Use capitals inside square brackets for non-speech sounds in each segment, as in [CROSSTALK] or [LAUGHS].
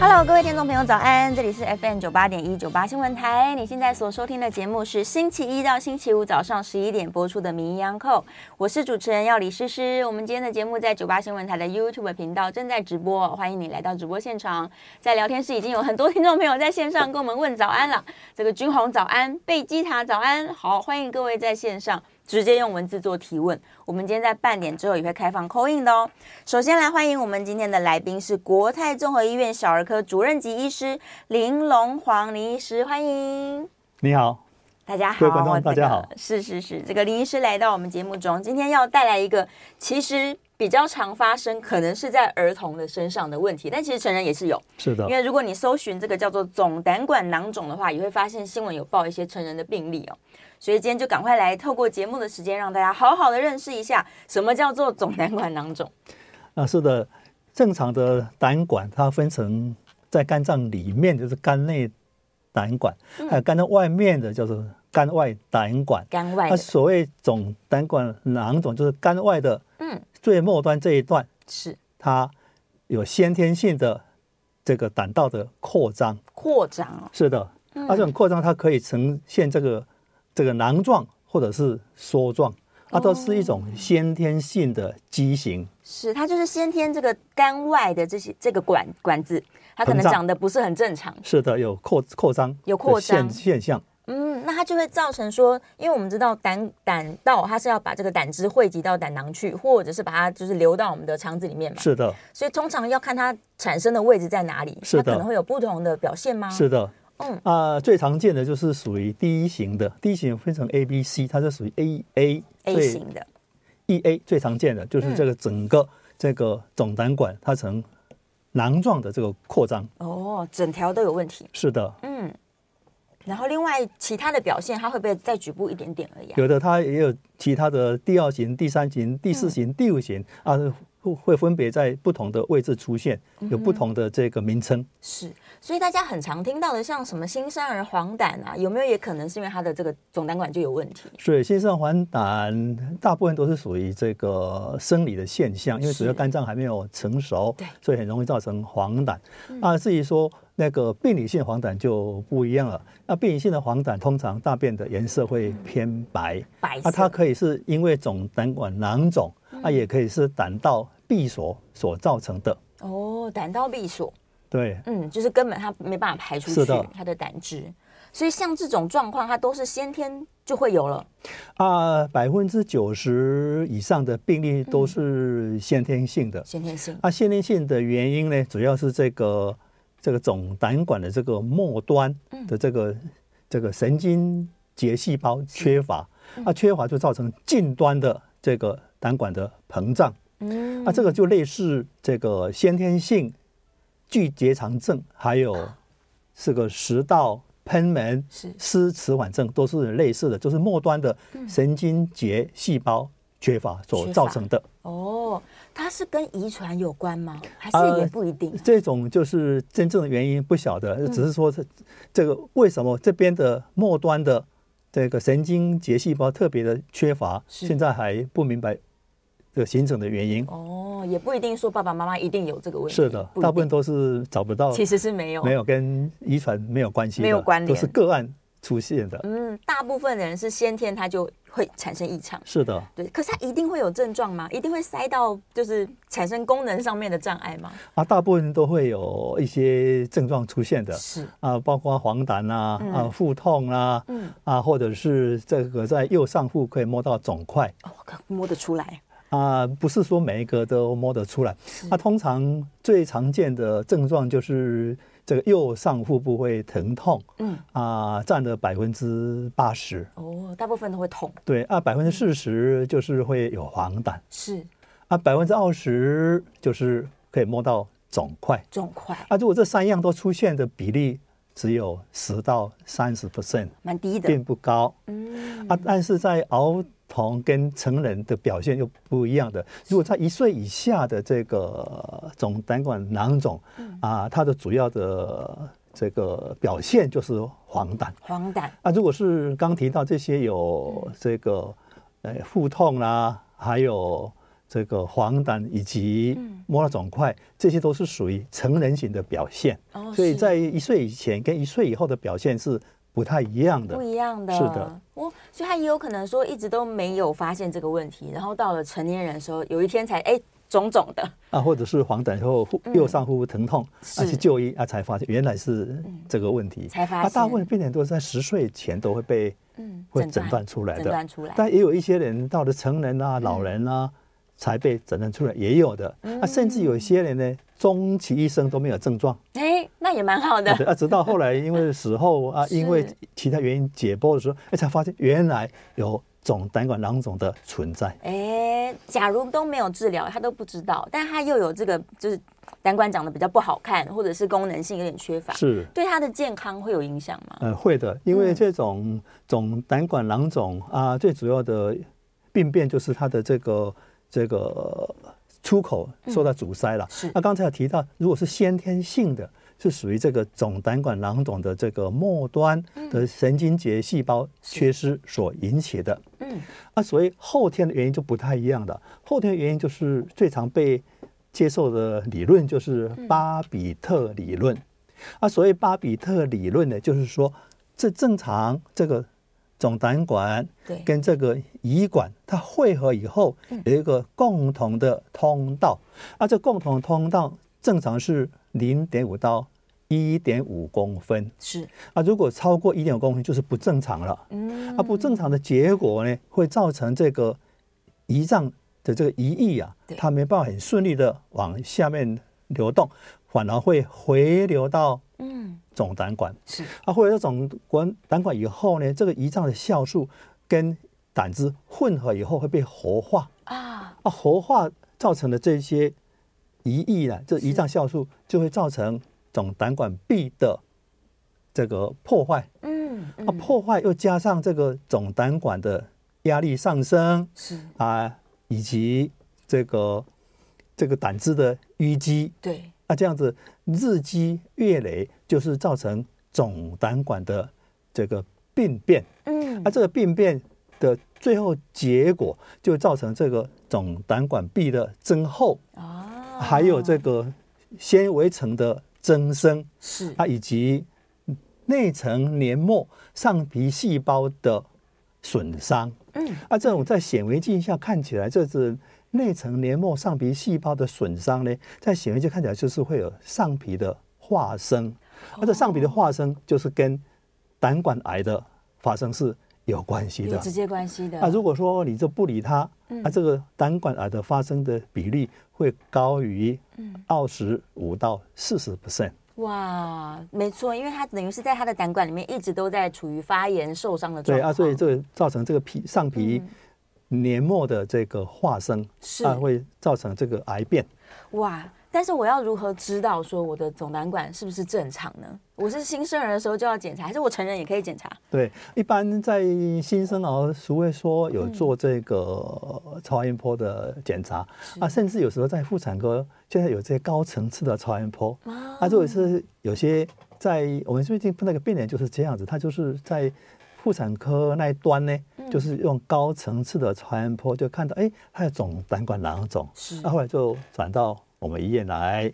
Hello，各位听众朋友，早安！这里是 FM 九八点一九八新闻台。你现在所收听的节目是星期一到星期五早上十一点播出的《名医央叩》，我是主持人药理诗诗。我们今天的节目在九八新闻台的 YouTube 频道正在直播，欢迎你来到直播现场。在聊天室已经有很多听众朋友在线上跟我们问早安了。这个君红早安，贝基塔早安，好，欢迎各位在线上。直接用文字做提问，我们今天在半点之后也会开放 call in 的哦。首先来欢迎我们今天的来宾是国泰综合医院小儿科主任级医师林龙煌林医师，欢迎。你好，大家好，各位观众大家好。是是是，这个林医师来到我们节目中，今天要带来一个其实比较常发生，可能是在儿童的身上的问题，但其实成人也是有。是的，因为如果你搜寻这个叫做总胆管囊肿的话，也会发现新闻有报一些成人的病例哦。所以今天就赶快来透过节目的时间，让大家好好的认识一下什么叫做总胆管囊肿。啊，是的，正常的胆管它分成在肝脏里面就是肝内胆管，还有肝脏外面的叫做肝外胆管。肝外。那所谓总胆管囊肿就是肝外的，嗯，最末端这一段是它有先天性的这个胆道的扩张。扩张。是的，而这种扩张它可以呈现这个。这个囊状或者是梭状，它都是一种先天性的畸形。是，它就是先天这个肝外的这些这个管管子，它可能长得不是很正常。是的，有扩扩张，有扩张现象。嗯，那它就会造成说，因为我们知道胆胆道它是要把这个胆汁汇集到胆囊去，或者是把它就是流到我们的肠子里面嘛。是的。所以通常要看它产生的位置在哪里，是的，它可能会有不同的表现吗？是的。嗯啊、呃，最常见的就是属于第一型的，第一型分成 A、B、C，它是属于 A A A 型的。E A 最常见的就是这个整个这个总胆管它呈囊状的这个扩张。哦，整条都有问题。是的。嗯。然后另外其他的表现，它会不会再局部一点点而已？有的它也有其他的第二型、第三型、第四型、嗯、第五型啊。会分别在不同的位置出现，有不同的这个名称。是，所以大家很常听到的，像什么新生儿黄疸啊，有没有也可能是因为他的这个总胆管就有问题？所以新生儿黄疸大部分都是属于这个生理的现象，因为主要肝脏还没有成熟，对，所以很容易造成黄疸。啊，至于说那个病理性黄疸就不一样了。那病理性的黄疸通常大便的颜色会偏白，白，那它可以是因为总胆管囊肿，啊，也可以是胆道。闭锁所造成的哦，胆道闭锁，对，嗯，就是根本它没办法排出去它的胆汁，所以像这种状况，它都是先天就会有了。啊，百分之九十以上的病例都是先天性的，先天性。啊，先天性的原因呢，主要是这个这个总胆管的这个末端的这个这个神经节细胞缺乏，啊，缺乏就造成近端的这个胆管的膨胀。嗯，那、啊、这个就类似这个先天性巨结肠症，还有这个食道喷门失迟缓症，都是类似的，就是末端的神经节细胞缺乏所造成的。哦，它是跟遗传有关吗？还是也不一定、啊呃？这种就是真正的原因不晓得，只是说是这个为什么这边的末端的这个神经节细胞特别的缺乏，现在还不明白。这个形成的原因哦，也不一定说爸爸妈妈一定有这个问题。是的，大部分都是找不到，其实是没有，没有跟遗传没有关系，没有关联，都是个案出现的。嗯，大部分的人是先天他就会产生异常。是的，对。可是他一定会有症状吗？一定会塞到就是产生功能上面的障碍吗？啊，大部分都会有一些症状出现的。是啊，包括黄疸啊，嗯、啊腹痛啊，嗯啊，或者是这个在右上腹可以摸到肿块，哦，摸得出来。啊，不是说每一个都摸得出来。那、啊、通常最常见的症状就是这个右上腹部会疼痛，嗯，啊，占了百分之八十。哦，大部分都会痛。对啊，百分之四十就是会有黄疸。是。啊，百分之二十就是可以摸到肿块。肿块。啊，如果这三样都出现的比例只有十到三十 percent，蛮低的，并不高。嗯。啊，但是在熬。同跟成人的表现又不一样的。如果在一岁以下的这个总胆管囊肿，啊，它的主要的这个表现就是黄疸。黄疸啊，如果是刚提到这些有这个呃腹痛啦、啊，还有这个黄疸以及摸到肿块，这些都是属于成人型的表现。哦，所以在一岁以前跟一岁以后的表现是不太一样的。不一样的，是的。哦，所以他也有可能说一直都没有发现这个问题，然后到了成年人的时候，有一天才哎。肿肿的啊，或者是黄疸后右上腹部疼痛，啊去就医啊，才发现原来是这个问题。才发现，大部分病人都是在十岁前都会被嗯会诊断出来的，诊断出来。但也有一些人到了成人啊、老人啊才被诊断出来，也有的。啊，甚至有一些人呢，终其一生都没有症状。哎，那也蛮好的。啊，直到后来因为死后啊，[LAUGHS] 因为其他原因解剖的时候，哎，才发现原来有。总胆管囊肿的存在，哎，假如都没有治疗，他都不知道，但他又有这个，就是胆管长得比较不好看，或者是功能性有点缺乏，是对他的健康会有影响吗？呃，会的，因为这种总胆管囊肿啊，最主要的病变就是它的这个这个出口受到阻塞了。嗯、是，那刚才有提到，如果是先天性的。是属于这个总胆管囊肿的这个末端的神经节细胞缺失所引起的。嗯，啊，所以后天的原因就不太一样的。后天的原因就是最常被接受的理论就是巴比特理论。啊，所谓巴比特理论呢，就是说这正常这个总胆管跟这个胰管它汇合以后有一个共同的通道。啊，这共同的通道正常是。零点五到一点五公分。是。啊，如果超过一点五公分就是不正常了。嗯，啊，不正常的结果呢，会造成这个胰脏的这个胰液啊，它没办法很顺利的往下面流动，反而会回流到嗯。总胆管。是。啊，回流到总管胆管以后呢，这个胰脏的酵素跟胆汁混合以后会被活化。啊。啊，活化造成的这些。胰液呢，这胰脏酵素就会造成总胆管壁的这个破坏。嗯，啊，破坏又加上这个总胆管的压力上升，是啊，以及这个这个胆汁的淤积。对，啊，这样子日积月累，就是造成总胆管的这个病变。嗯，啊，这个病变的最后结果就造成这个总胆管壁的增厚。啊。还有这个纤维层的增生，是。啊，以及内层黏膜上皮细胞的损伤。嗯，啊，这种在显微镜下看起来，这是内层黏膜上皮细胞的损伤呢，在显微镜看起来就是会有上皮的化生，而这上皮的化生就是跟胆管癌的发生是有关系的，有直接关系的。啊，如果说你就不理它，那这个胆管癌的发生的比例会高于二十五到四十 percent。哇，没错，因为它等于是在它的胆管里面一直都在处于发炎受伤的状态。对啊，所以这个造成这个皮上皮黏膜的这个化生，是啊，会造成这个癌变。哇。但是我要如何知道说我的总胆管是不是正常呢？我是新生儿的时候就要检查，还是我成人也可以检查？对，一般在新生儿，俗会说有做这个超音波的检查、嗯、啊，甚至有时候在妇产科，现在有这些高层次的超音波、哦、啊，如果是有些在我们最近那个病人就是这样子，他就是在妇产科那一端呢，嗯、就是用高层次的超音波就看到，哎，他的总胆管囊肿，是，那后来就转到。我们医院来，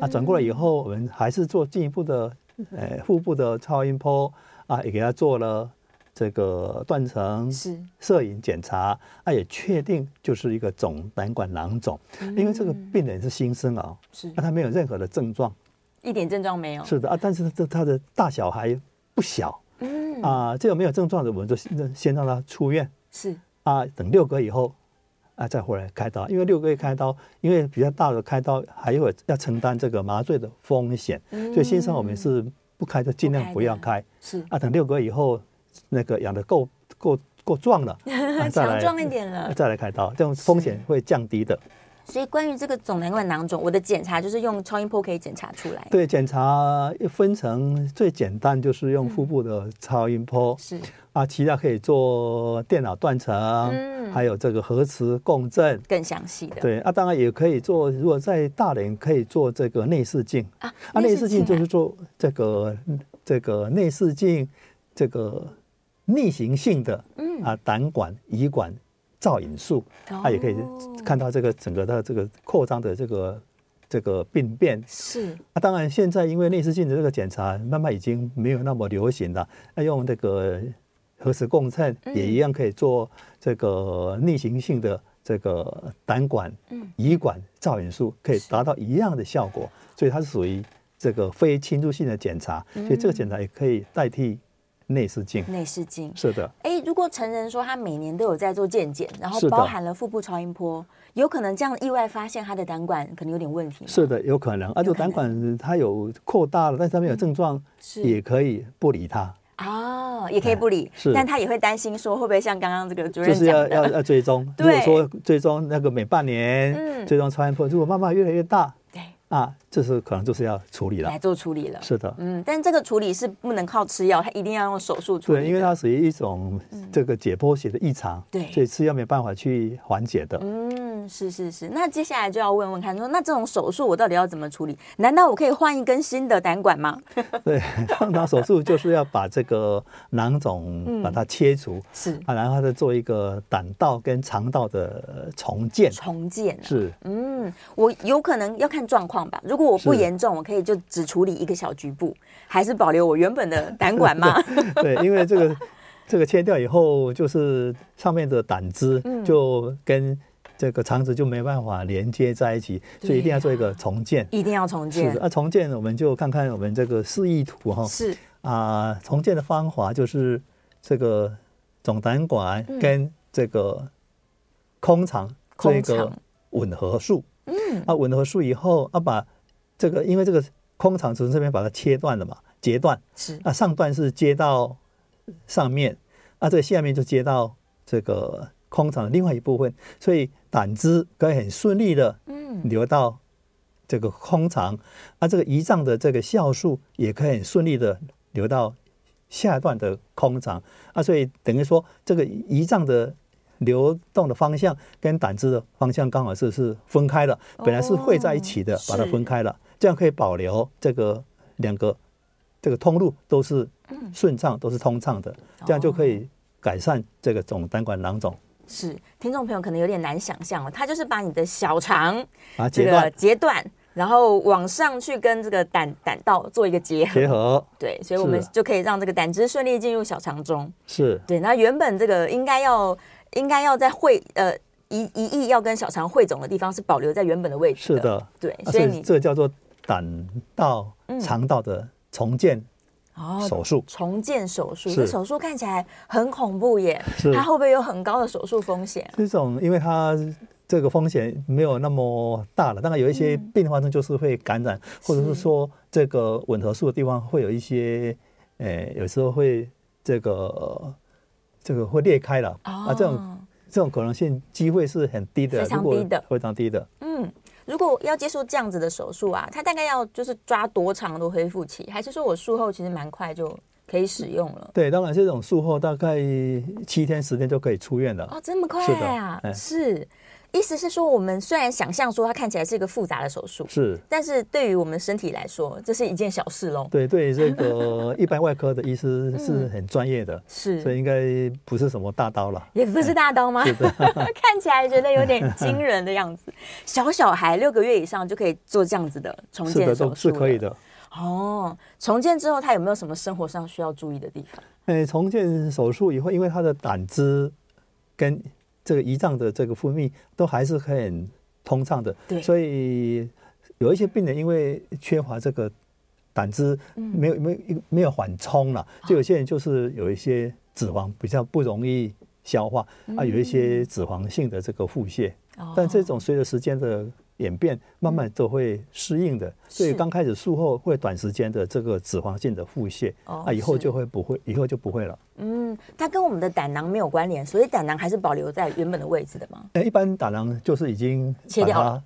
啊，转过来以后，我们还是做进一步的，呃，腹部的超音波，啊，也给他做了这个断层是。摄影检查，啊，也确定就是一个总胆管囊肿，因为这个病人是新生儿，是，那他没有任何的症状，一点症状没有，是的啊，但是这他的大小还不小，嗯，啊，这个没有症状的，我们就先让他出院，是，啊，等六个月以后。啊，再回来开刀，因为六个月开刀，因为比较大的开刀，还有要承担这个麻醉的风险，嗯、所以新生我们是不开就尽量不要开。是啊，等六个月以后，那个养的够够够壮了，[LAUGHS] 啊、再来壮一点了，再来开刀，这种风险会降低的。所以关于这个总胆管囊肿，我的检查就是用超音波可以检查出来。对，检查分成最简单就是用腹部的超音波，嗯、是啊，其他可以做电脑断层，嗯，还有这个核磁共振，更详细的。对啊，当然也可以做，如果在大连可以做这个内视镜啊，啊，内视镜就是做这个这个内视镜这个逆行性的，嗯啊，胆管胰管。造影术，它也可以看到这个整个的这个扩张的这个这个病变。是啊，当然现在因为内视镜的这个检查慢慢已经没有那么流行了，那用这个核磁共振也一样可以做这个逆行性的这个胆管、胰管造影术，可以达到一样的效果。所以它是属于这个非侵入性的检查，所以这个检查也可以代替。内视镜，内视镜是的。哎，如果成人说他每年都有在做健检，然后包含了腹部超音波，有可能这样意外发现他的胆管可能有点问题。是的，有可能。而且胆管它有扩大了，但是它没有症状，也可以不理它。哦，也可以不理，是，但他也会担心说会不会像刚刚这个主任就是要要要追踪。如果说追踪那个每半年嗯追踪超音波，如果慢慢越来越大。啊，这是可能就是要处理了，来做处理了。是的，嗯，但这个处理是不能靠吃药，它一定要用手术处理。对，因为它属于一种这个解剖学的异常，对、嗯，所以吃药没办法去缓解的。嗯，是是是。那接下来就要问问看，说那这种手术我到底要怎么处理？难道我可以换一根新的胆管吗？[LAUGHS] 对，通常手术就是要把这个囊肿把它切除，嗯、是啊，然后再做一个胆道跟肠道的重建。重建、啊、是，嗯，我有可能要看状况。如果我不严重，我可以就只处理一个小局部，还是保留我原本的 [LAUGHS] 胆管吗？对，因为这个 [LAUGHS] 这个切掉以后，就是上面的胆汁就跟这个肠子就没办法连接在一起，所以一定要做一个重建，一定要重建。是啊，重建我们就看看我们这个示意图哈。是啊，重建的方法就是这个总胆管跟这个空肠做一个吻合术。嗯，啊，吻合术以后，啊，把这个，因为这个空肠从这边把它切断了嘛，截断是啊，上段是接到上面，啊，这个下面就接到这个空肠的另外一部分，所以胆汁可以很顺利的嗯流到这个空肠，嗯、啊，这个胰脏的这个酵素也可以很顺利的流到下段的空肠，啊，所以等于说这个胰脏的。流动的方向跟胆汁的方向刚好是是分开的，本来是汇在一起的，把它分开了，这样可以保留这个两个这个通路都是顺畅，都是通畅的，这样就可以改善这个总胆管囊肿。是，听众朋友可能有点难想象哦，它就是把你的小肠啊这个截断，然后往上去跟这个胆胆道做一个结合，结合，对，所以我们就可以让这个胆汁顺利进入小肠中。是。对，那原本这个应该要。应该要在会呃一一亿要跟小肠汇总的地方是保留在原本的位置的。是的，对，所以你这叫做胆道肠道的重建哦手术。重建手术，这手术看起来很恐怖耶，它会不会有很高的手术风险？这种因为它这个风险没有那么大了，当然有一些并发症就是会感染，或者是说这个吻合术的地方会有一些，诶，有时候会这个。这个会裂开了、哦、啊！这种这种可能性机会是很低的，非常低的，非常低的。嗯，如果要接受这样子的手术啊，它大概要就是抓多长的恢复期？还是说我术后其实蛮快就可以使用了？对，当然这种术后大概七天十天就可以出院了。哦，这么快啊？是。是意思是说，我们虽然想象说它看起来是一个复杂的手术，是，但是对于我们身体来说，这是一件小事喽。对，对于这个一般外科的医师是很专业的，嗯、是，所以应该不是什么大刀了。也不是大刀吗？[LAUGHS] 看起来觉得有点惊人的样子。[LAUGHS] 小小孩六个月以上就可以做这样子的重建手术，是可以的。哦，重建之后，他有没有什么生活上需要注意的地方？哎，重建手术以后，因为他的胆汁跟这个胰脏的这个分泌都还是很通畅的，对，所以有一些病人因为缺乏这个胆汁，没有没有没有缓冲了，就有些人就是有一些脂肪比较不容易消化啊，有一些脂肪性的这个腹泻，但这种随着时间的演变，慢慢都会适应的。所以刚开始术后会短时间的这个脂肪性的腹泻，啊，以后就会不会，以后就不会了。嗯，它跟我们的胆囊没有关联，所以胆囊还是保留在原本的位置的吗？哎，一般胆囊就是已经切掉了，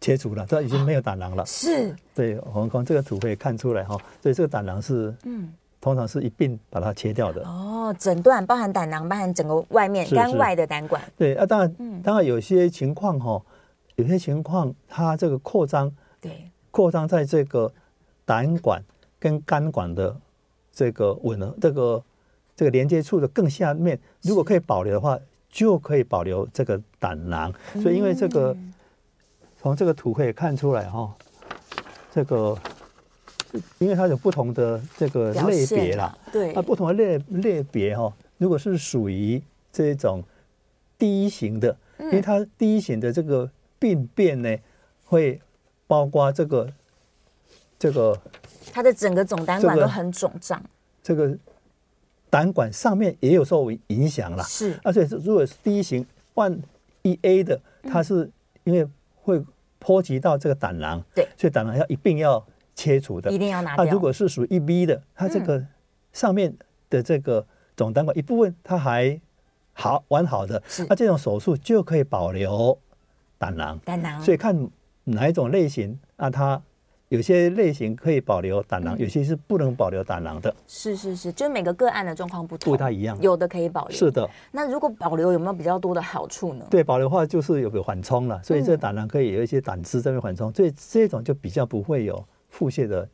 切除了，这已经没有胆囊了。是，对，我们从这个图可以看出来哈，所以这个胆囊是嗯。通常是一并把它切掉的哦，整段包含胆囊，包含整个外面肝外的胆管。对啊，当然，嗯、当然有些情况哈，有些情况它这个扩张，对，扩张在这个胆管跟肝管的这个吻合这个这个连接处的更下面，如果可以保留的话，就可以保留这个胆囊。所以因为这个、嗯、从这个图可以看出来哈，这个。因为它有不同的这个类别啦，对，它不同的类类别哈，如果是属于这种第一型的，因为它第一型的这个病变呢，会包括这个这个，它的整个总胆管都很肿胀，这个胆管上面也有受影响了，是，而且如果是第一型 one E A 的，它是因为会波及到这个胆囊，对，所以胆囊要一并要。切除的。一定要拿掉。那如果是属于 E B 的，它这个上面的这个总胆管一部分它还好完好的，那这种手术就可以保留胆囊。胆囊。所以看哪一种类型，那它有些类型可以保留胆囊，有些是不能保留胆囊的。是是是，就每个个案的状况不同，不太一样。有的可以保留。是的。那如果保留有没有比较多的好处呢？对，保留的话就是有个缓冲了，所以这个胆囊可以有一些胆汁在那边缓冲，所以这种就比较不会有。腹泻的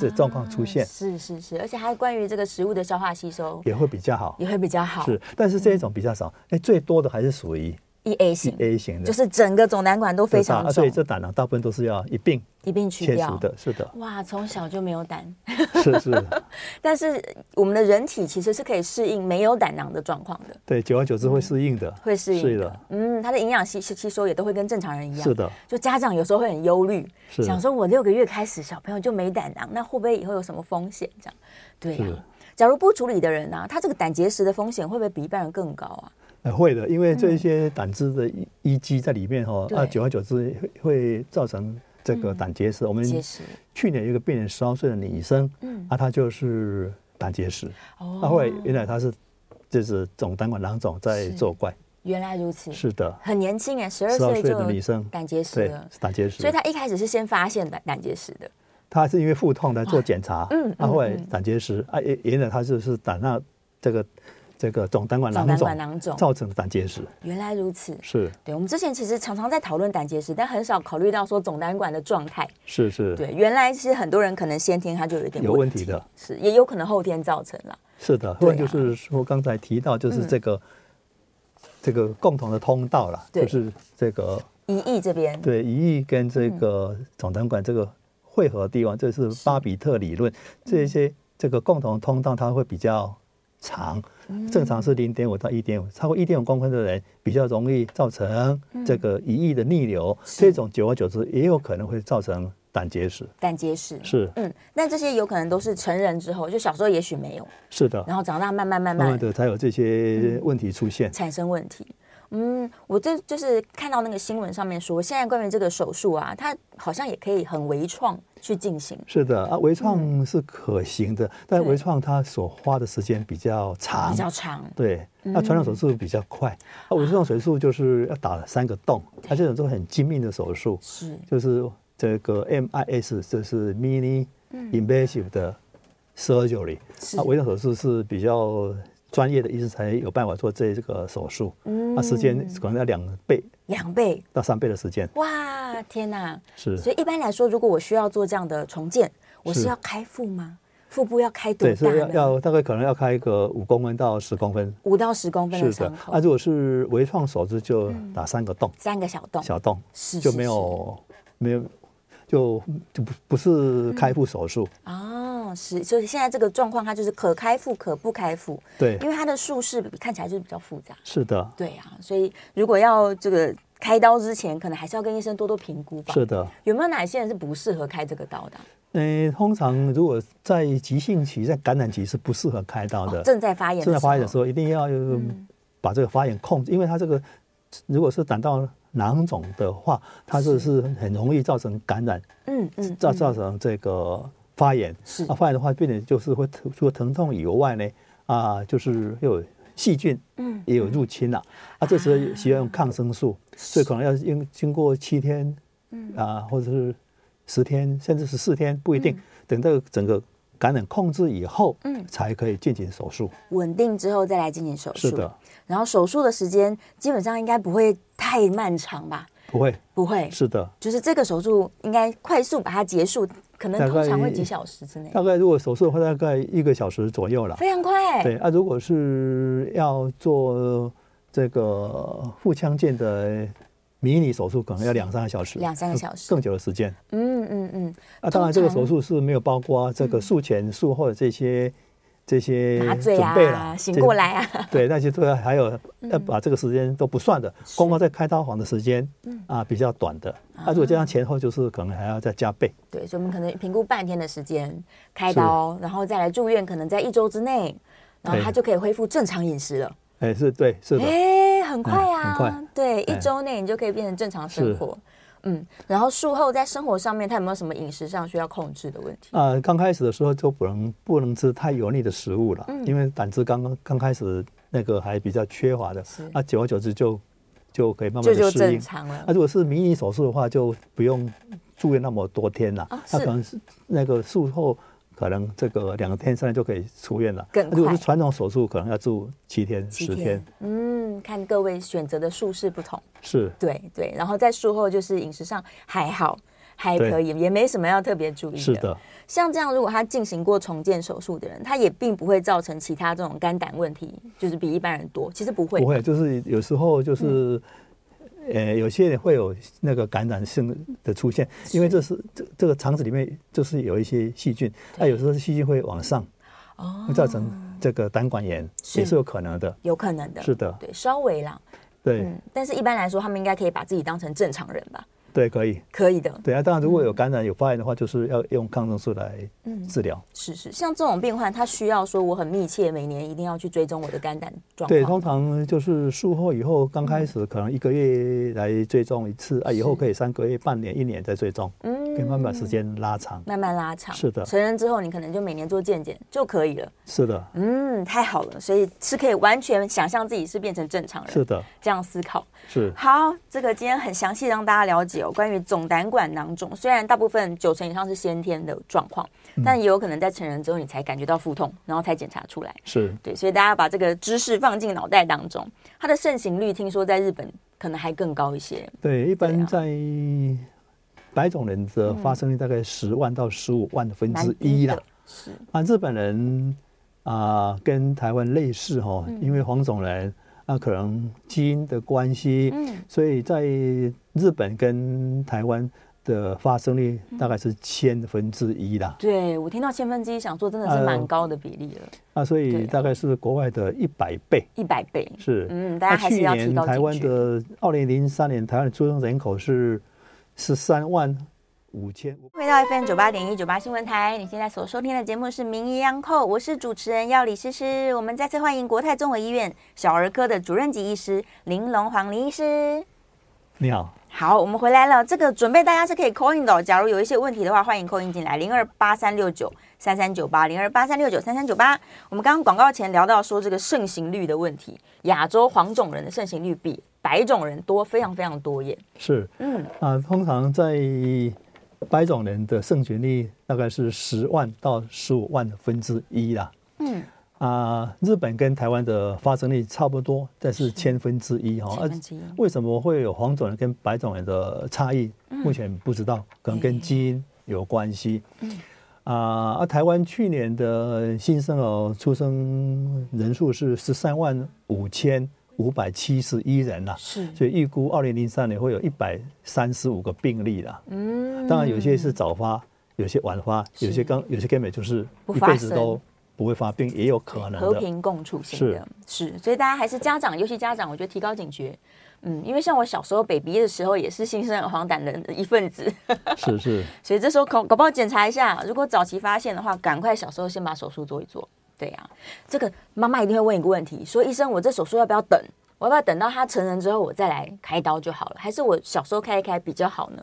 这状况出现，啊，是是是，而且还关于这个食物的消化吸收也会比较好，也会比较好。是，但是这一种比较少，哎，最多的还是属于。一 A 型，A 型的，就是整个总胆管都非常重，所以这胆囊大部分都是要一并一并切掉的，是的。哇，从小就没有胆，是是。[LAUGHS] 但是我们的人体其实是可以适应没有胆囊的状况的，对，久而久之会适应的，会适应的。嗯，它的营养吸吸收也都会跟正常人一样，是的。就家长有时候会很忧虑，想说我六个月开始小朋友就没胆囊，那会不会以后有什么风险？这样，对呀。假如不处理的人呢，他这个胆结石的风险会不会比一般人更高啊？会的，因为这些胆汁的淤积在里面哈，啊，久而久之会造成这个胆结石。我们去年有一个病人十二岁的女生，嗯，啊，她就是胆结石，哦，后来原来她是就是总胆管囊肿在作怪，原来如此，是的，很年轻哎，十二岁的女生胆结石，对，胆结石，所以她一开始是先发现胆胆结石的，她是因为腹痛来做检查，嗯，啊，后来胆结石，啊，原原来她就是胆那这个。这个总胆管囊肿造成的胆结石，原来如此。是，对，我们之前其实常常在讨论胆结石，但很少考虑到说总胆管的状态。是是，对，原来是很多人可能先天他就有一点有问题。的，是也有可能后天造成了。是的，后来就是说刚才提到就是这个这个共同的通道了，就是这个胰液这边，对，胰液跟这个总胆管这个汇合的地方，这是巴比特理论，这些这个共同通道它会比较长。正常是零点五到一点五，超过一点五公分的人比较容易造成这个胰液的逆流，嗯、这种久而久之也有可能会造成胆结石。胆结石是，嗯，那这些有可能都是成人之后，就小时候也许没有，是的，然后长大慢慢慢慢，慢慢的才有这些问题出现，嗯、产生问题。嗯，我这就是看到那个新闻上面说，现在关于这个手术啊，它好像也可以很微创去进行。是的啊，微创是可行的，嗯、但微创它所花的时间比较长，比较长。对，那传统手术比较快。那、嗯、微创手术就是要打三个洞，它这种都很精密的手术，是就是这个 MIS，这是 Mini Invasive 的 Surgery。那微创手术是比较。专业的医生才有办法做这这个手术，嗯，那时间可能要两倍，两倍。到三倍的时间。哇，天哪！是，所以一般来说，如果我需要做这样的重建，我是要开腹吗？腹部要开多大？对，所以要要大概可能要开一个五公分到十公分，五到十公分的伤口。那如果是微创手术，就打三个洞，三个小洞，小洞。是就没有没有就就不不是开腹手术。啊。是，所以现在这个状况，它就是可开腹可不开腹。对，因为它的术式看起来就是比较复杂。是的。对啊，所以如果要这个开刀之前，可能还是要跟医生多多评估吧。是的。有没有哪些人是不适合开这个刀的？嗯，通常如果在急性期、在感染期是不适合开刀的。正在发炎。正在发炎的时候，一定要把这个发炎控制，因为它这个如果是胆道囊肿的话，它就是很容易造成感染，嗯嗯，造造成这个发炎。是啊，发炎的话，病人就是会除了疼痛以外呢，啊，就是又有细菌，嗯，也有入侵了。啊，这时候需要用抗生素，所以可能要经经过七天，嗯啊，或者是十天，甚至十四天，不一定。等到整个感染控制以后，嗯，才可以进行手术。稳定之后再来进行手术。是的。然后手术的时间基本上应该不会太漫长吧？不会，不会。是的。就是这个手术应该快速把它结束，可能通常会几小时之内。大概如果手术的话，大概一个小时左右了。非常快。对啊，如果是要做这个腹腔镜的。迷你手术可能要两三个小时，两三个小时更久的时间。嗯嗯嗯。啊，当然这个手术是没有包括这个术前、术后的这些这些准备了，醒过来啊。对，那些都要还有要把这个时间都不算的，光光在开刀房的时间啊比较短的。那，如果加上前后就是可能还要再加倍。对，所以我们可能评估半天的时间开刀，然后再来住院，可能在一周之内，然后他就可以恢复正常饮食了。哎，是对，是的。很快啊，很快，对，一周内你就可以变成正常生活。嗯，然后术后在生活上面，他有没有什么饮食上需要控制的问题？啊，刚开始的时候就不能不能吃太油腻的食物了，因为胆汁刚刚刚开始那个还比较缺乏的，啊，久而久之就就可以慢慢的适应。那如果是迷你手术的话，就不用住院那么多天了，那可能是那个术后。可能这个两天三天就可以出院了。更。如果是传统手术，可能要住七天十天。嗯，看各位选择的术式不同。是。对对，然后在术后就是饮食上还好，还可以，也没什么要特别注意的。是的。像这样，如果他进行过重建手术的人，他也并不会造成其他这种肝胆问题，就是比一般人多。其实不会。不会，就是有时候就是。呃，有些人会有那个感染性的出现，因为这是这这个肠子里面就是有一些细菌，那有时候细菌会往上，哦，会造成这个胆管炎，也是。有可能的，有可能的，是的，对，稍微啦，对，但是一般来说，他们应该可以把自己当成正常人吧。对，可以，可以的。对啊，当然，如果有感染、有发炎的话，就是要用抗生素来治疗。是是，像这种病患，他需要说我很密切，每年一定要去追踪我的肝胆状况。对，通常就是术后以后，刚开始可能一个月来追踪一次啊，以后可以三个月、半年、一年再追踪，嗯，可以慢慢把时间拉长，慢慢拉长。是的，成人之后，你可能就每年做健检就可以了。是的，嗯，太好了，所以是可以完全想象自己是变成正常人。是的，这样思考是好。这个今天很详细让大家了解哦，关于总胆。管囊肿虽然大部分九成以上是先天的状况，但也有可能在成人之后你才感觉到腹痛，然后才检查出来。是对，所以大家把这个知识放进脑袋当中。它的盛行率听说在日本可能还更高一些。对，一般在白种人的发生率大概十万到十五万分之一啦。是啊，日本人啊、呃、跟台湾类似哈，因为黄种人。那可能基因的关系，嗯，所以在日本跟台湾的发生率大概是千分之一啦。对，我听到千分之一，想说真的是蛮高的比例了。啊，所以大概是国外的一百倍。一百倍是，嗯，大家还是要。台湾的二零零三年台湾的出生人口是十三万。五千。回到 FM 九八点一九八新闻台，你现在所收听的节目是《名医央叩》，我是主持人药理诗诗。我们再次欢迎国泰综合医院小儿科的主任级医师林龙黄林医师。你好，好，我们回来了。这个准备大家是可以 call in 的，假如有一些问题的话，欢迎 call in 进来零二八三六九三三九八零二八三六九三三九八。我们刚刚广告前聊到说这个盛行率的问题，亚洲黄种人的盛行率比白种人多，非常非常多耶。是，嗯啊，通常在。白种人的盛行率大概是十万到十五万分之一啦。嗯啊，日本跟台湾的发生率差不多，但是千分之一哈。千分之一。为什么会有黄种人跟白种人的差异？目前不知道，可能跟基因有关系。嗯啊，而台湾去年的新生儿出生人数是十三万五千。五百七十一人呐，是，所以预估二零零三年会有一百三十五个病例了。嗯，当然有些是早发，有些晚发，有些刚，有些根本就是一辈子都不会发病，也有可能和平共处型的。是，是，所以大家还是家长，尤其家长，我觉得提高警觉。嗯，因为像我小时候 baby 的时候，也是新生儿黄疸的一份子。[LAUGHS] 是是，所以这时候搞搞不好检查一下，如果早期发现的话，赶快小时候先把手术做一做。对呀、啊，这个妈妈一定会问一个问题，说医生，我这手术要不要等？我要不要等到他成人之后我再来开刀就好了？还是我小时候开一开比较好呢？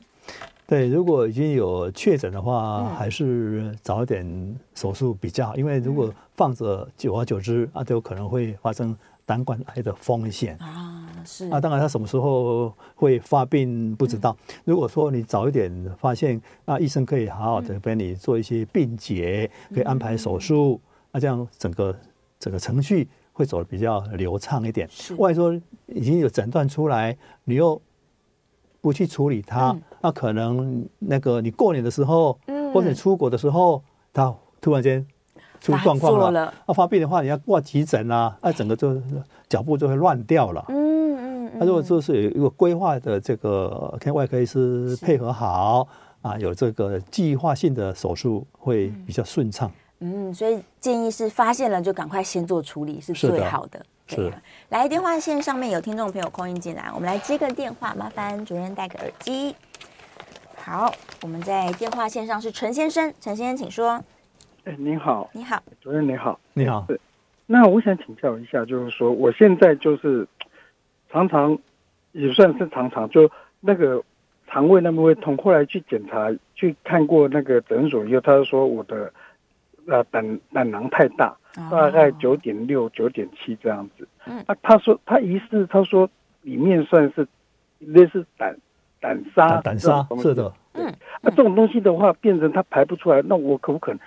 对，如果已经有确诊的话，嗯、还是早一点手术比较好，因为如果放着久而久之啊，就可能会发生胆管癌的风险啊。是啊，当然他什么时候会发病不知道。嗯、如果说你早一点发现，那医生可以好好的帮你做一些病检，嗯、可以安排手术，那、嗯、这样整个整个程序会走的比较流畅一点。是，万一说已经有诊断出来，你又不去处理它，嗯、那可能那个你过年的时候，嗯、或者你出国的时候，它突然间出状况了，那发，发病的话，你要挂急诊啊，那整个就脚步就会乱掉了。嗯嗯，那、嗯、如果就是有一个规划的这个跟外科医师配合好啊，有这个计划性的手术会比较顺畅。嗯，所以建议是发现了就赶快先做处理是最好的。是，来电话线上面有听众朋友 call in 进来，我们来接个电话，麻烦主任戴个耳机。好，我们在电话线上是陈先生，陈先生请说。哎，你好，你好，主任你好，你好。对，那我想请教一下，就是说我现在就是常常也算是常常就那个肠胃那么会痛，后来去检查去看过那个诊所以后，他就说我的呃胆胆囊太大。大概九点六、九点七这样子。嗯，啊，他说他疑似，他说里面算是类似胆胆沙，胆沙是的。嗯，那这种东西的话，变成它排不出来，那我可不可能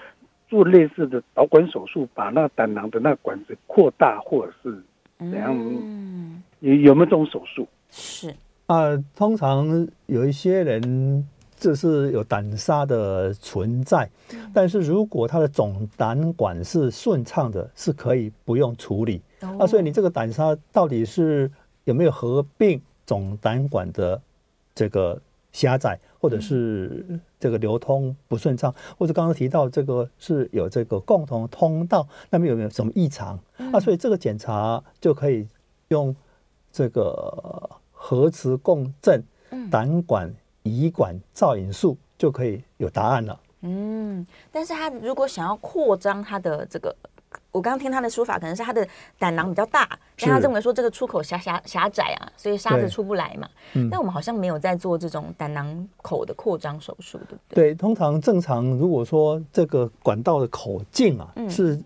做类似的导管手术，把那个胆囊的那个管子扩大，或者是怎样？嗯，有有没有这种手术？是啊，通常有一些人。这是有胆砂的存在，但是如果他的总胆管是顺畅的，是可以不用处理。啊，所以你这个胆砂到底是有没有合并总胆管的这个狭窄，或者是这个流通不顺畅，或者刚刚提到这个是有这个共同通道，那边有没有什么异常？啊，所以这个检查就可以用这个核磁共振胆管。胰管造影术就可以有答案了。嗯，但是他如果想要扩张他的这个，我刚刚听他的说法，可能是他的胆囊比较大，但他认为说这个出口狭狭狭窄啊，所以沙子出不来嘛。嗯，但我们好像没有在做这种胆囊口的扩张手术，对不对？对，通常正常如果说这个管道的口径啊、嗯、是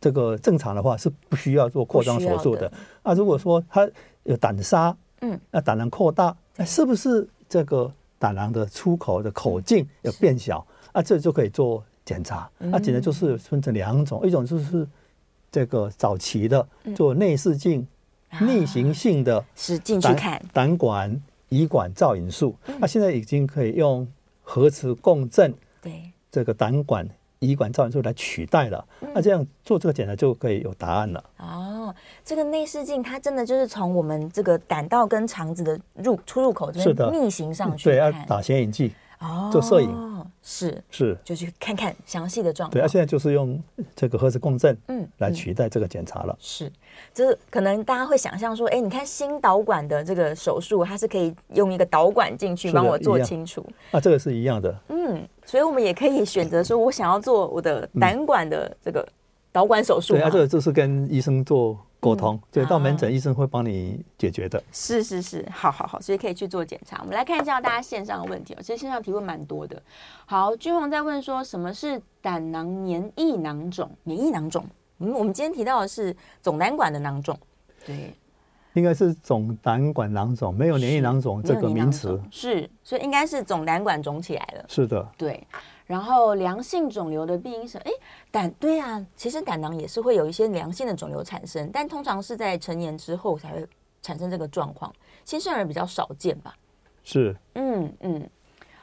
这个正常的话，是不需要做扩张手术的。那如果说他有胆沙，嗯，那胆囊扩大，那是不是？这个胆囊的出口的口径要变小啊，这就可以做检查。那检查就是分成两种，一种就是这个早期的做内视镜逆行性的是进去看胆管胰管造影术。那现在已经可以用核磁共振对这个胆管。胰管造影术来取代了，那这样做这个检查就可以有答案了。哦，这个内视镜它真的就是从我们这个胆道跟肠子的入出入口这边逆行上去，对，要打显影剂。哦，做摄影是是，就去看看详细的状况。对啊，现在就是用这个核磁共振，嗯，来取代这个检查了。是，就是可能大家会想象说，哎，你看新导管的这个手术，它是可以用一个导管进去帮我做清楚。啊，这个是一样的。嗯，所以我们也可以选择说，我想要做我的胆管的这个导管手术。对啊，这个就是跟医生做。沟通，对，到门诊医生会帮你解决的。嗯。是是是，好好好，所以可以去做检查。我们来看一下大家线上的问题哦，其实线上提问蛮多的。好，君宏在问说，什么是胆囊黏液囊肿？黏液囊肿，嗯，我们今天提到的是总胆管的囊肿，对，应该是总胆管囊肿，没有黏液囊肿这个名词。是，所以应该是总胆管肿起来了。是的，对。然后良性肿瘤的病因是，哎，胆对啊，其实胆囊也是会有一些良性的肿瘤产生，但通常是在成年之后才会产生这个状况，新生儿比较少见吧？是，嗯嗯。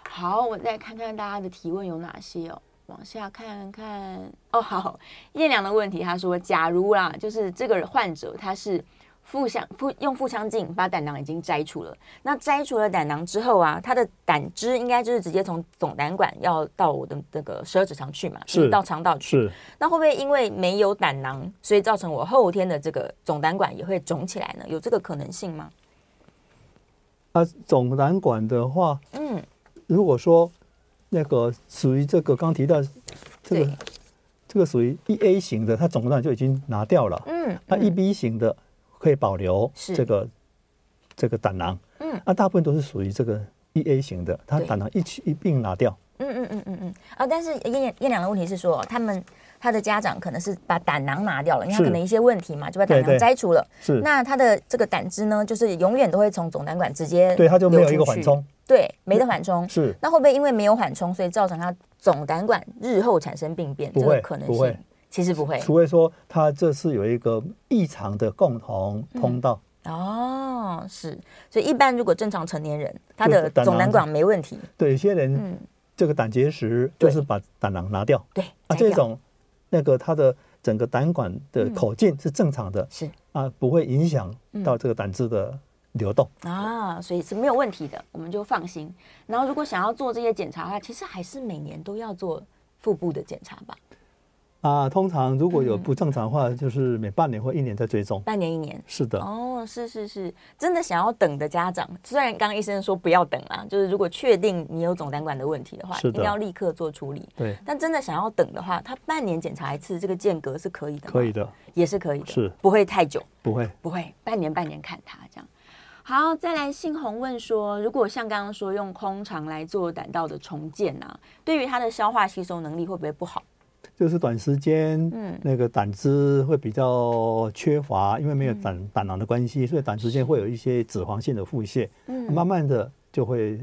好，我再看看大家的提问有哪些哦，往下看看哦。好，叶良的问题，他说，假如啦，就是这个患者他是。腹腔腹用腹腔镜把胆囊已经摘除了，那摘除了胆囊之后啊，它的胆汁应该就是直接从总胆管要到我的这个十二指肠去嘛，是到肠道去。是，那会不会因为没有胆囊，所以造成我后天的这个总胆管也会肿起来呢？有这个可能性吗？啊，总胆管的话，嗯，如果说那个属于这个刚提到这个对这个属于一 A 型的，它总胆管就已经拿掉了，嗯，那一 B 型的。可以保留是。这个这个胆囊，嗯，那大部分都是属于这个一 A 型的，它胆囊一起一并拿掉。嗯嗯嗯嗯嗯。啊，但是燕燕良的问题是说，他们他的家长可能是把胆囊拿掉了，因为他可能一些问题嘛，就把胆囊摘除了。是，那他的这个胆汁呢，就是永远都会从总胆管直接对，他就没有一个缓冲，对，没得缓冲。是，那会不会因为没有缓冲，所以造成他总胆管日后产生病变？这个可能性其实不会，除非说他这是有一个异常的共同通道。嗯、哦，是，所以一般如果正常成年人，他的总胆管没问题。对，有些人，嗯。这个胆结石就是把胆囊拿掉，对啊，这种那个他的整个胆管的口径是正常的，嗯、是啊，不会影响到这个胆汁的流动、嗯、啊，所以是没有问题的，我们就放心。然后如果想要做这些检查的话，其实还是每年都要做腹部的检查吧。啊，通常如果有不正常的话，嗯、就是每半年或一年再追踪。半年一年，是的。哦，是是是，真的想要等的家长，虽然刚刚医生说不要等啊，就是如果确定你有总胆管的问题的话，一定要立刻做处理。对。但真的想要等的话，他半年检查一次，这个间隔是可以的。可以的，也是可以的，是不会太久。不会，不会，半年半年看他这样。好，再来信红问说，如果像刚刚说用空肠来做胆道的重建啊，对于他的消化吸收能力会不会不好？就是短时间，嗯，那个胆汁会比较缺乏，因为没有胆胆囊的关系，所以短时间会有一些脂肪性的腹泻，嗯，慢慢的就会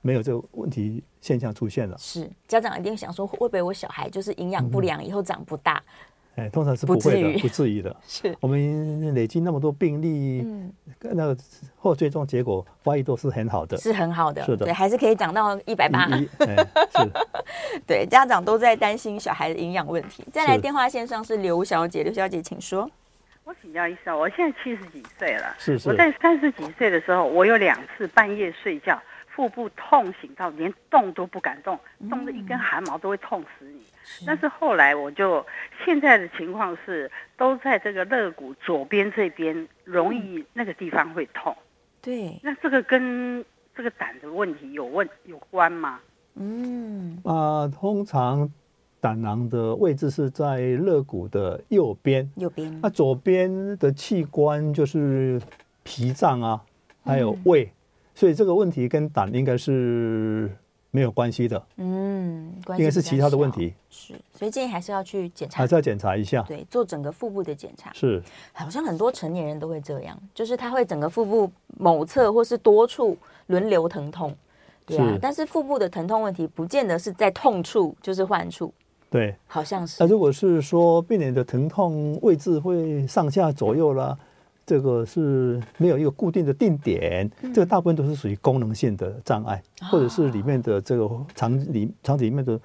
没有这个问题现象出现了。是家长一定想说，会不会我小孩就是营养不良，以后长不大？嗯哎，通常是不会的，不至于的。[LAUGHS] 是我们累积那么多病例，嗯，那个后最终结果发育都是很好的，是很好的，是的，对，还是可以长到一百八。是，[LAUGHS] 对，家长都在担心小孩的营养问题。再来电话线上是刘小姐，刘小姐请说。我请教一下，我现在七十几岁了，是是。我在三十几岁的时候，我有两次半夜睡觉，腹部痛醒到连动都不敢动，动的一根汗毛都会痛死你。是，但是后来我就现在的情况是，都在这个肋骨左边这边容易那个地方会痛。对，那这个跟这个胆的问题有问有关吗？嗯啊，通常胆囊的位置是在肋骨的右边，右边。那左边的器官就是脾脏啊，还有胃。嗯所以这个问题跟胆应该是没有关系的，嗯，应该是其他的问题。是，所以建议还是要去检查，还是要检查一下，对，做整个腹部的检查。是，好像很多成年人都会这样，就是他会整个腹部某侧或是多处轮流疼痛，对啊。但是腹部的疼痛问题不见得是在痛处，就是患处。对，好像是。那如果是说病人的疼痛位置会上下左右啦。这个是没有一个固定的定点，嗯、这个大部分都是属于功能性的障碍，哦、或者是里面的这个肠里肠子里面的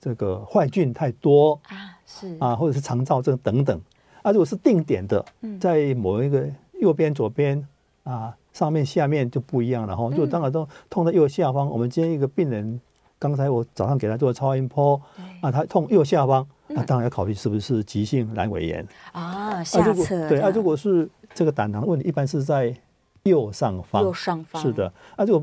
这个坏菌太多啊，是。啊，或者是肠燥症等等。啊，如果是定点的，在某一个右边、左边啊，上面、下面就不一样了哈。如果当然都痛在右下方，我们今天一个病人，刚才我早上给他做超音波，啊，他痛右下方，那当然要考虑是不是急性阑尾炎。啊，下侧对啊，如果是。这个胆囊问题一般是在右上方，右上方。是的，那就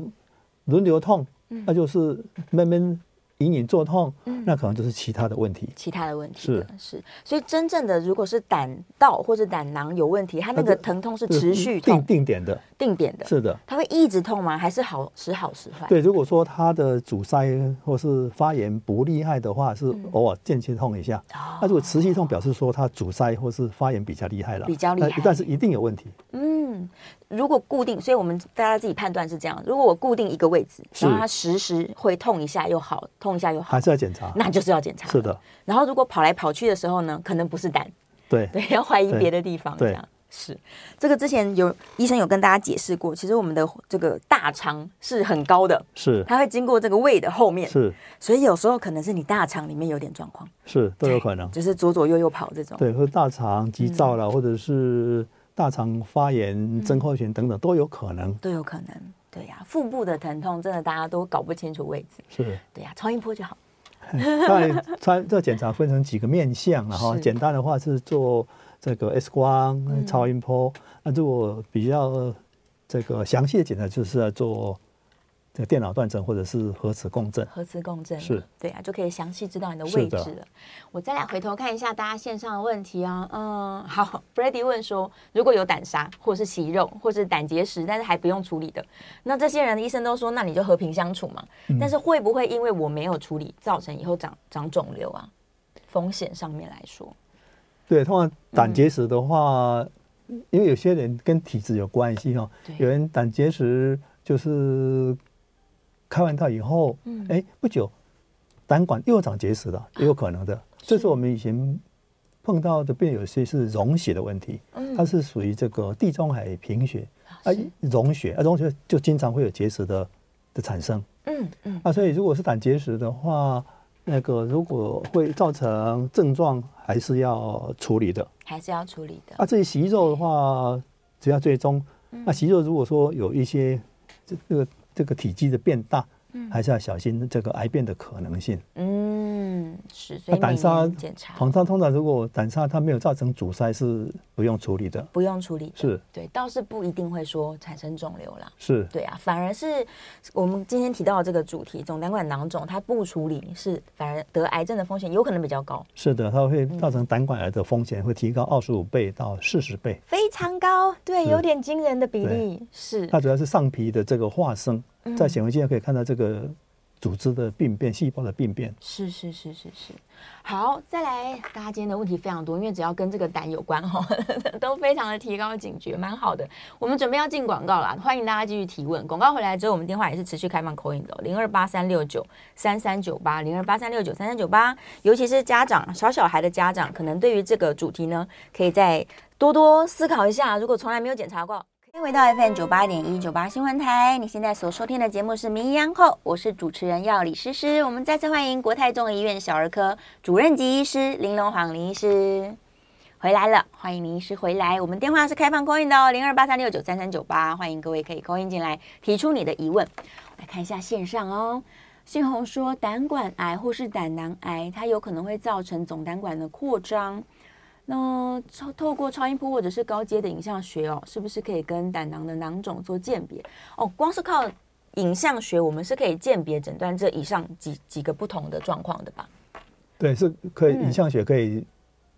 轮流痛，那就是闷闷。隐隐作痛，那可能就是其他的问题。其他的问题是是，所以真正的如果是胆道或者胆囊有问题，它那个疼痛是持续痛，定定点的，定点的，是的。它会一直痛吗？还是好时好时坏？对，如果说它的阻塞或是发炎不厉害的话，是偶尔间歇痛一下。那如果持续痛，表示说它阻塞或是发炎比较厉害了，比较厉害，但是一定有问题。嗯。如果固定，所以我们大家自己判断是这样。如果我固定一个位置，然后它时时会痛一下又好，痛一下又好，还是要检查，那就是要检查。是的。然后如果跑来跑去的时候呢，可能不是胆，对 [LAUGHS] 对，要怀疑别的地方。这样是这个之前有医生有跟大家解释过，其实我们的这个大肠是很高的，是它会经过这个胃的后面，是，所以有时候可能是你大肠里面有点状况，是都有可能，就是左左右右跑这种，对，或者大肠急躁了，或者是。大肠发炎、症候群等等都有可能，都有可能。对呀，腹部的疼痛真的大家都搞不清楚位置。是，对呀，超音波就好。[LAUGHS] 当然，穿这检查分成几个面向，然后简单的话是做这个 X 光、超音波。那如果比较这个详细的检查，就是要做这个电脑断层或者是核磁共振，核磁共振是，对啊，就可以详细知道你的位置了。我再来回头看一下大家线上的问题啊，嗯，好，Brady 问说，如果有胆沙或是息肉或是胆结石，但是还不用处理的，那这些人的医生都说，那你就和平相处嘛。嗯、但是会不会因为我没有处理，造成以后长长肿瘤啊？风险上面来说，对，通常胆结石的话，嗯、因为有些人跟体质有关系哈，有人胆结石就是。开完刀以后，嗯，哎，不久，胆管又长结石了，也有可能的。这是我们以前碰到的病人，有些是溶血的问题，它是属于这个地中海贫血啊，溶血啊，溶血就经常会有结石的的产生，嗯嗯，啊，所以如果是胆结石的话，那个如果会造成症状，还是要处理的，还是要处理的。啊，至于息肉的话，只要最终。那息肉如果说有一些这这个。这个体积的变大，还是要小心这个癌变的可能性。嗯，是。所以胆沙检查，通常通常如果胆沙它没有造成阻塞，是不用处理的。不用处理。是。对，倒是不一定会说产生肿瘤啦。是。对啊，反而是我们今天提到的这个主题，总胆管囊肿，它不处理是反而得癌症的风险有可能比较高。是的，它会造成胆管癌的风险会提高二十五倍到四十倍，非常高。对，有点惊人的比例。是。它主要是上皮的这个化生。在显微镜可以看到这个组织的病变、细胞的病变。是是是是是。好，再来，大家今天的问题非常多，因为只要跟这个胆有关哈，[LAUGHS] 都非常的提高警觉，蛮好的。我们准备要进广告了，欢迎大家继续提问。广告回来之后，我们电话也是持续开放 call in 的，零二八三六九三三九八，零二八三六九三三九八。尤其是家长、小小孩的家长，可能对于这个主题呢，可以再多多思考一下。如果从来没有检查过。欢迎回到 FM 九八点一九八新闻台，你现在所收听的节目是《名医央后》，我是主持人药理诗诗。我们再次欢迎国泰综合医院小儿科主任级医师林龙煌林医师回来了，欢迎林医师回来。我们电话是开放 call in 的哦，零二八三六九三三九八，欢迎各位可以 call in 进来提出你的疑问。来看一下线上哦，信红说胆管癌或是胆囊癌，它有可能会造成总胆管的扩张。那超透过超音波或者是高阶的影像学哦，是不是可以跟胆囊的囊肿做鉴别？哦，光是靠影像学，我们是可以鉴别诊断这以上几几个不同的状况的吧？对，是可以，影像学可以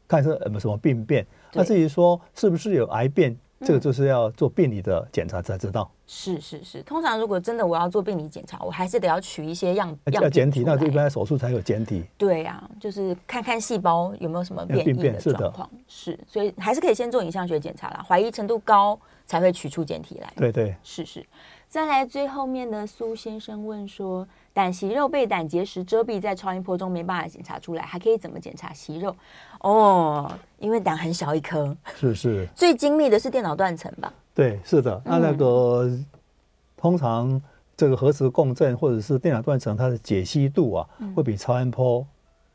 看出什么什么病变。那、嗯、至于说是不是有癌变？这个就是要做病理的检查才知道。是是是，通常如果真的我要做病理检查，我还是得要取一些样样要检体，那就一般手术才有检体。对呀、啊，就是看看细胞有没有什么变异的状况。是，所以还是可以先做影像学检查啦，怀疑程度高才会取出检体来。对对，是是。再来最后面的苏先生问说，胆息肉被胆结石遮蔽，在超音波中没办法检查出来，还可以怎么检查息肉？哦，因为胆很小一颗，是是。[LAUGHS] 最精密的是电脑断层吧？对，是的。那那个、嗯、通常这个核磁共振或者是电脑断层，它的解析度啊，嗯、会比超音波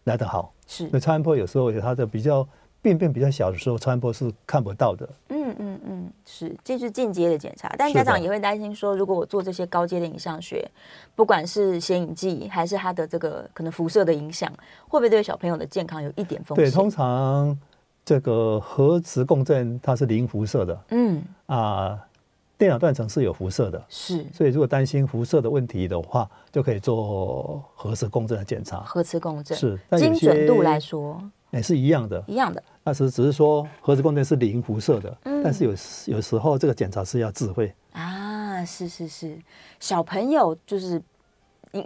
来得好。是，那超音波有时候它的比较。病变比较小的时候，超音波是看不到的。嗯嗯嗯，是，这是进阶的检查。但家长也会担心说，如果我做这些高阶的影像学，不管是显影剂还是它的这个可能辐射的影响，会不会对小朋友的健康有一点风险？对，通常这个核磁共振它是零辐射的。嗯啊，电脑断层是有辐射的。是，所以如果担心辐射的问题的话，就可以做核磁共振的检查。核磁共振是，精准度来说。也是一样的，一样的。那时只是说核磁共振是零辐射的，嗯、但是有有时候这个检查是要智慧啊。是是是，小朋友就是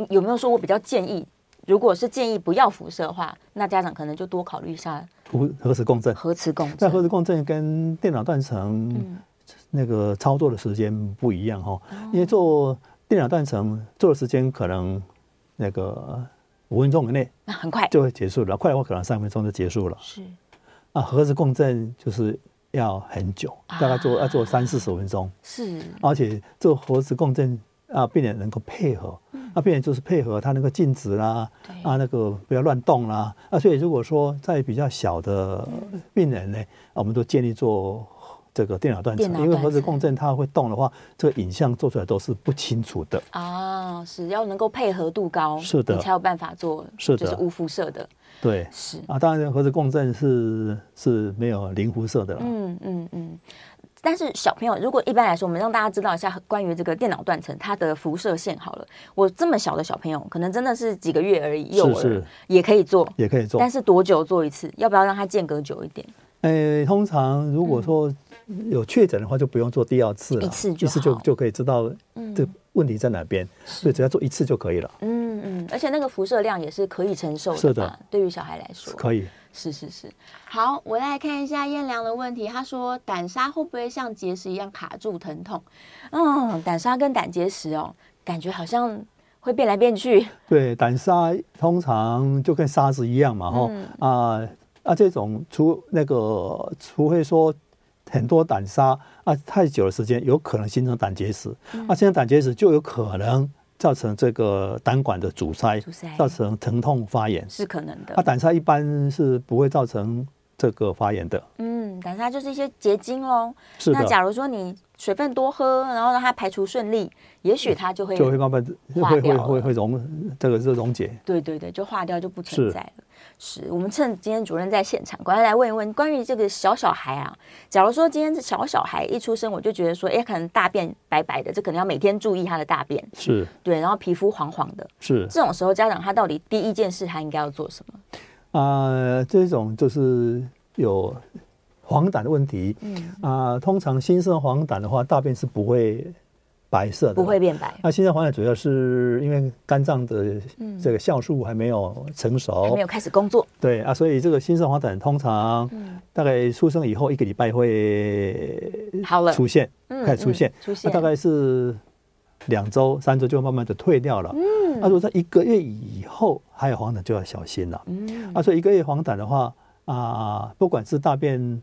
有没有说我比较建议，如果是建议不要辐射的话，那家长可能就多考虑一下核核磁共振。核磁共振，那核磁共振跟电脑断层那个操作的时间不一样哈，嗯、因为做电脑断层做的时间可能那个。五分钟以内，那很快就会结束了。快的话可能三分钟就结束了。是，啊，核磁共振就是要很久，大概做要做三四十分钟。是，而且做核磁共振啊，病人能够配合，那病人就是配合他那个静止啦，啊，那个不要乱动啦。啊，所以如果说在比较小的病人呢，我们都建议做。这个电脑断层，因为核磁共振它会动的话，这个影像做出来都是不清楚的啊。是要能够配合度高，是的，你才有办法做，是的，就是无辐射的。对，是啊，当然核磁共振是是没有零辐射的了。嗯嗯嗯，但是小朋友，如果一般来说，我们让大家知道一下关于这个电脑断层它的辐射线好了。我这么小的小朋友，可能真的是几个月而已，幼儿也可以做，也可以做。但是多久做一次？要不要让它间隔久一点？诶，通常如果说有确诊的话，就不用做第二次了，一次就一次就就可以知道这问题在哪边，所以只要做一次就可以了。嗯嗯，而且那个辐射量也是可以承受的，是的，对于小孩来说可以。是是是，好，我来看一下燕良的问题。他说胆沙会不会像结石一样卡住疼痛？嗯，胆沙跟胆结石哦，感觉好像会变来变去。[LAUGHS] 对，胆沙通常就跟沙子一样嘛，哈、嗯、啊啊，这种除那个，除非说很多胆砂啊太久的时间，有可能形成胆结石。嗯、啊，形成胆结石就有可能。造成这个胆管的阻塞，阻塞，造成疼痛发炎是可能的。啊胆砂一般是不会造成这个发炎的。嗯，胆砂就是一些结晶喽。是的。那假如说你水分多喝，然后让它排除顺利，也许它就会就会慢慢会会会会溶，这个是溶解。对对对，就化掉就不存在了。是我们趁今天主任在现场，赶快来问一问关于这个小小孩啊。假如说今天这小小孩一出生，我就觉得说，哎，可能大便白白的，这可能要每天注意他的大便。是，对，然后皮肤黄黄的。是，这种时候家长他到底第一件事他应该要做什么？啊、呃，这种就是有黄疸的问题。嗯啊、呃，通常新生黄疸的话，大便是不会。白色的不会变白。那新生黄疸主要是因为肝脏的这个酵素还没有成熟，还没有开始工作。对啊，所以这个新生黄疸通常大概出生以后一个礼拜会好了出现，开始出现，出现，大概是两周、三周就慢慢的退掉了。嗯，那如果在一个月以后还有黄疸，就要小心了。嗯，啊，所以一个月黄疸的话啊，不管是大便。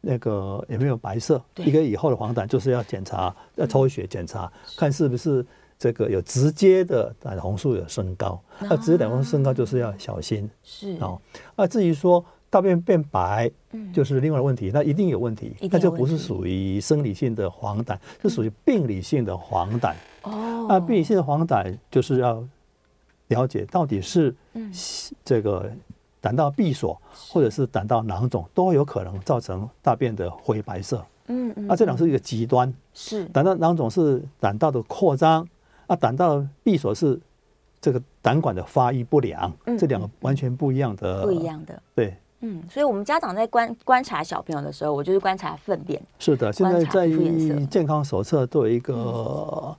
那个有没有白色？一个以后的黄疸就是要检查，要抽血检查，看是不是这个有直接的胆红素有升高。那直接胆红素升高就是要小心。是哦。那至于说大便变白，就是另外的问题，那一定有问题，那就不是属于生理性的黄疸，是属于病理性的黄疸。哦。那病理性的黄疸就是要了解到底是这个。胆道闭锁或者是胆道囊肿都有可能造成大便的灰白色。嗯嗯，那这两是一个极端。是胆道囊肿是胆道的扩张，啊，胆道闭锁是这个胆管的发育不良。嗯，这两个完全不一样的。不一样的。对。嗯，所以我们家长在观观察小朋友的时候，我就是观察粪便。是的，现在在健康手册都有一个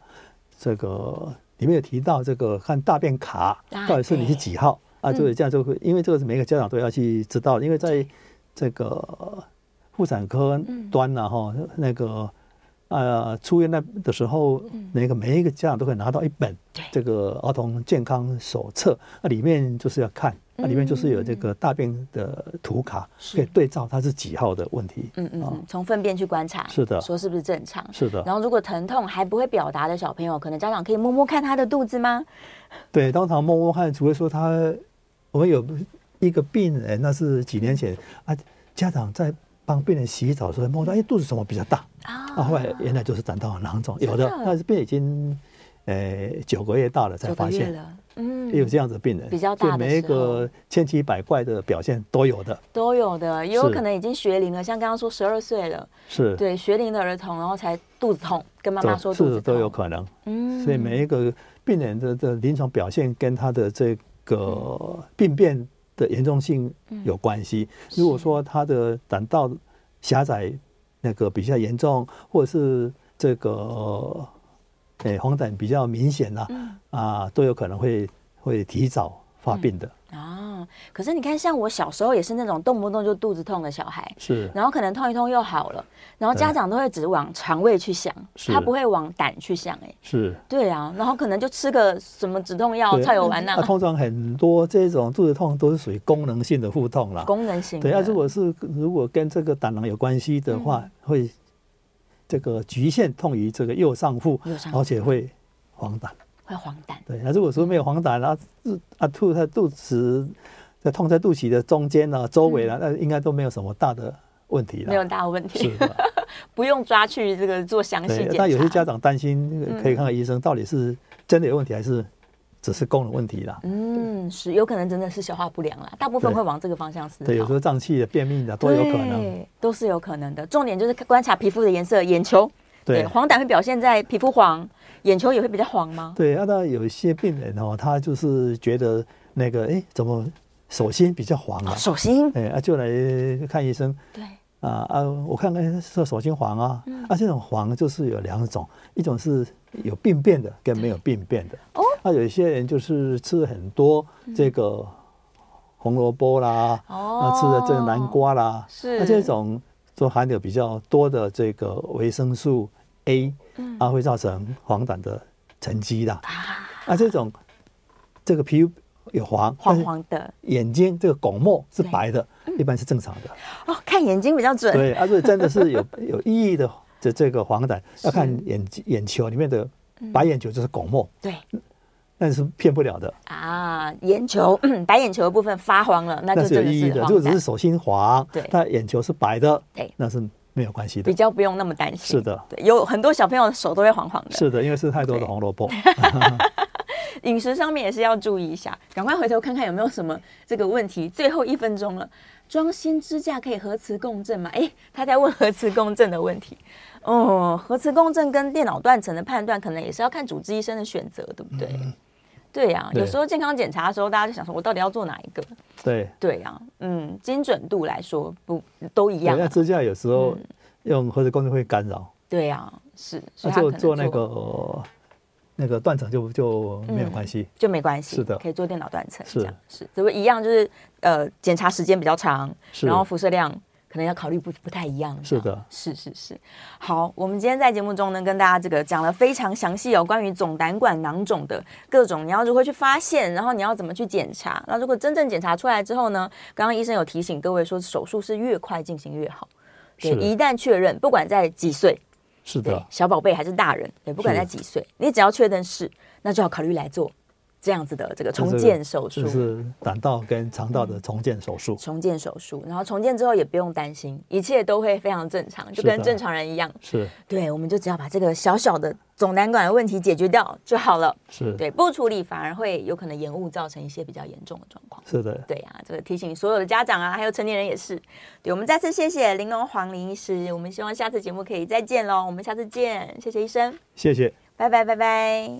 这个里面有提到这个看大便卡到底是你是几号。啊，就是这样就会，因为这个是每个家长都要去知道，因为在这个妇产科端呢，哈，那个呃出院那的时候，那个每一个家长都可以拿到一本这个儿童健康手册，那里面就是要看，那里面就是有这个大便的图卡，可以对照它是几号的问题。嗯嗯，从粪便去观察，是的，说是不是正常？是的。然后如果疼痛还不会表达的小朋友，可能家长可以摸摸看他的肚子吗？对，当场摸摸看，除非说他。我们有一个病人，那是几年前啊，家长在帮病人洗澡的时候摸到，哎，肚子怎么比较大？啊？后来原来就是胆道囊肿，有的，但是病已经呃九个月大了才发现，嗯，也有这样子的病人，比较大的，每一个千奇百怪的表现都有的，都有的，也有可能已经学龄了，像刚刚说十二岁了，是。对学龄的儿童，然后才肚子痛，跟妈妈说肚子痛。都有可能，嗯，所以每一个病人的的临床表现跟他的这个。病变的严重性有关系。如果说他的胆道狭窄，那个比较严重，或者是这个诶黄疸比较明显啊，啊，都有可能会会提早发病的。啊，可是你看，像我小时候也是那种动不动就肚子痛的小孩，是，然后可能痛一痛又好了，然后家长都会只往肠胃去想，他不会往胆去想，哎，是，对啊，然后可能就吃个什么止痛药、菜油丸那。[LAUGHS] 通常很多这种肚子痛都是属于功能性的腹痛了，功能性。对啊，如果是如果跟这个胆囊有关系的话，会这个局限痛于这个右上腹，而且会黄疸。会黄疸，对，那如果说没有黄疸，然后啊吐在肚子，在痛在肚脐的中间呢、周围了，那应该都没有什么大的问题了，没有大问题，[LAUGHS] 不用抓去这个做详细检查。但有些家长担心，可以看看医生，到底是真的有问题还是只是功能问题啦。嗯，是有可能真的是消化不良啦，大部分会往这个方向思考。对，有时候胀气的、便秘的都有可能，都是有可能的。重点就是观察皮肤的颜色，眼球对，对黄疸会表现在皮肤黄，眼球也会比较黄吗？对，那、啊、有一些病人哦，他就是觉得那个哎，怎么手心比较黄啊？哦、手心哎，啊，就来看医生。对。啊啊！我看看是手心黄啊，嗯、啊，这种黄就是有两种，一种是有病变的，跟没有病变的。哦，啊，有一些人就是吃了很多这个红萝卜啦，哦，啊，吃的这个南瓜啦，是，那、啊、这种就含有比较多的这个维生素 A，嗯，啊，会造成黄疸的沉积的。啊，啊，这种这个皮肤。有黄黄黄的，眼睛这个巩膜是白的，一般是正常的。哦，看眼睛比较准。对，而且真的是有 [LAUGHS] 有意义的，这这个黄疸要看眼眼球里面的白眼球就是巩膜。对，那是骗不了的啊。眼球白眼球的部分发黄了，那就有意义的。如果只是手心黄，对，他眼球是白的，对，那是没有关系的，比较不用那么担心。是的，对，有很多小朋友的手都会黄黄的。是的，因为吃太多的红萝卜。[LAUGHS] 饮食上面也是要注意一下，赶快回头看看有没有什么这个问题。最后一分钟了，装新支架可以核磁共振吗？哎，他在问核磁共振的问题。哦，核磁共振跟电脑断层的判断，可能也是要看主治医生的选择，对不对？嗯、对呀、啊，有时候健康检查的时候，大家就想说，我到底要做哪一个？对对呀、啊，嗯，精准度来说不都一样、啊？那支架有时候用核磁共振会干扰。对呀、啊，是，那就做那个。那个断层就就没有关系，就没关系，是的，可以做电脑断层，是是，只不过一样就是呃，检查时间比较长，然后辐射量可能要考虑不不太一样，是的，是是是。好，我们今天在节目中呢，跟大家这个讲了非常详细哦，关于总胆管囊肿的各种，你要如何去发现，然后你要怎么去检查，那如果真正检查出来之后呢，刚刚医生有提醒各位说，手术是越快进行越好，对，一旦确认，不管在几岁。是的，小宝贝还是大人，对，不管在几岁，你只要确认是，那就要考虑来做这样子的这个重建手术，就是胆道跟肠道的重建手术。重建手术，然后重建之后也不用担心，一切都会非常正常，就跟正常人一样。是，对，我们就只要把这个小小的总胆管的问题解决掉就好了。是对，不处理反而会有可能延误，造成一些比较严重的状况。是的，对啊，这个提醒所有的家长啊，还有成年人也是。对，我们再次谢谢玲珑黄林医师，我们希望下次节目可以再见喽。我们下次见，谢谢医生，谢谢，拜拜拜拜。